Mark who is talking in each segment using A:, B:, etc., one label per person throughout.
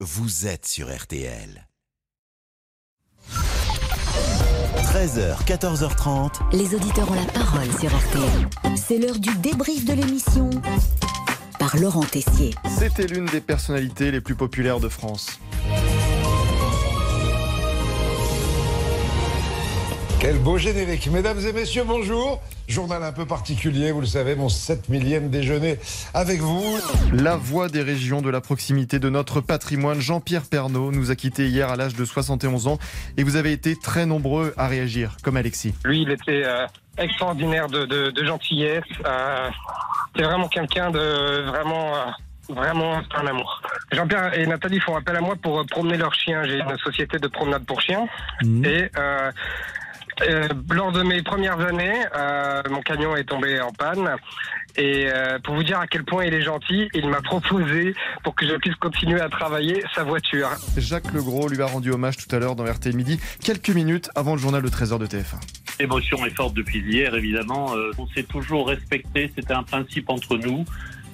A: vous êtes sur RTL. 13h, 14h30.
B: Les auditeurs ont la parole sur RTL. C'est l'heure du débrief de l'émission par Laurent Tessier.
C: C'était l'une des personnalités les plus populaires de France.
D: Quel beau générique. Mesdames et messieurs, bonjour. Journal un peu particulier, vous le savez, mon 7 millième déjeuner avec vous.
C: La voix des régions de la proximité de notre patrimoine, Jean-Pierre Pernaud, nous a quittés hier à l'âge de 71 ans et vous avez été très nombreux à réagir, comme Alexis.
E: Lui, il était euh, extraordinaire de, de, de gentillesse. Euh, c'est vraiment quelqu'un de vraiment, euh, vraiment un amour. Jean-Pierre et Nathalie font appel à moi pour promener leurs chiens. J'ai une société de promenade pour chiens. Et euh, euh, lors de mes premières années, euh, mon camion est tombé en panne. Et euh, pour vous dire à quel point il est gentil, il m'a proposé, pour que je puisse continuer à travailler, sa voiture.
C: Jacques Legros lui a rendu hommage tout à l'heure dans RTL Midi, quelques minutes avant le journal de 13h de TF1.
F: L'émotion est forte depuis hier, évidemment. Euh, on s'est toujours respecté, c'était un principe entre nous.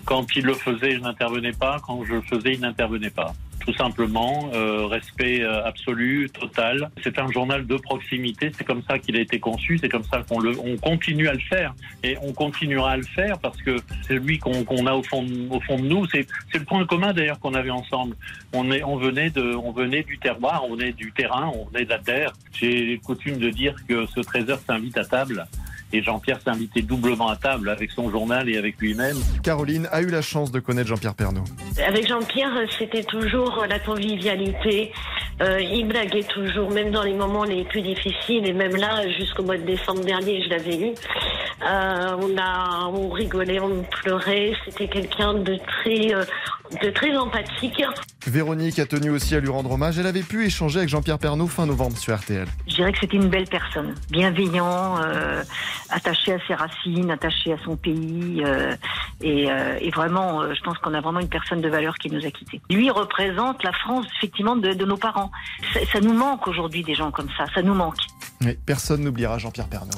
F: Quand il le faisait, je n'intervenais pas. Quand je le faisais, il n'intervenait pas. Tout simplement, euh, respect euh, absolu, total. C'est un journal de proximité, c'est comme ça qu'il a été conçu, c'est comme ça qu'on le, on continue à le faire. Et on continuera à le faire parce que c'est lui qu'on a au fond, au fond de nous. C'est c'est le point commun d'ailleurs qu'on avait ensemble. On, est, on, venait de, on venait du terroir, on venait du terrain, on venait de la terre. J'ai coutume de dire que ce trésor s'invite à table. Et Jean-Pierre s'est invité doublement à table avec son journal et avec lui-même.
C: Caroline a eu la chance de connaître Jean-Pierre Pernaud.
G: Avec Jean-Pierre, c'était toujours la convivialité. Euh, il blaguait toujours, même dans les moments les plus difficiles. Et même là, jusqu'au mois de décembre dernier, je l'avais eu. Euh, on a, on rigolait, on pleurait. C'était quelqu'un de très, euh, de très empathique.
C: Véronique a tenu aussi à lui rendre hommage. Elle avait pu échanger avec Jean-Pierre Pernaud fin novembre sur RTL.
H: Je dirais que c'était une belle personne, bienveillant, euh, attaché à ses racines, attaché à son pays, euh, et, euh, et vraiment, euh, je pense qu'on a vraiment une personne de valeur qui nous a quittés. Lui représente la France effectivement de, de nos parents. Ça, ça nous manque aujourd'hui des gens comme ça, ça nous manque.
C: Mais personne n'oubliera Jean-Pierre Pernaud.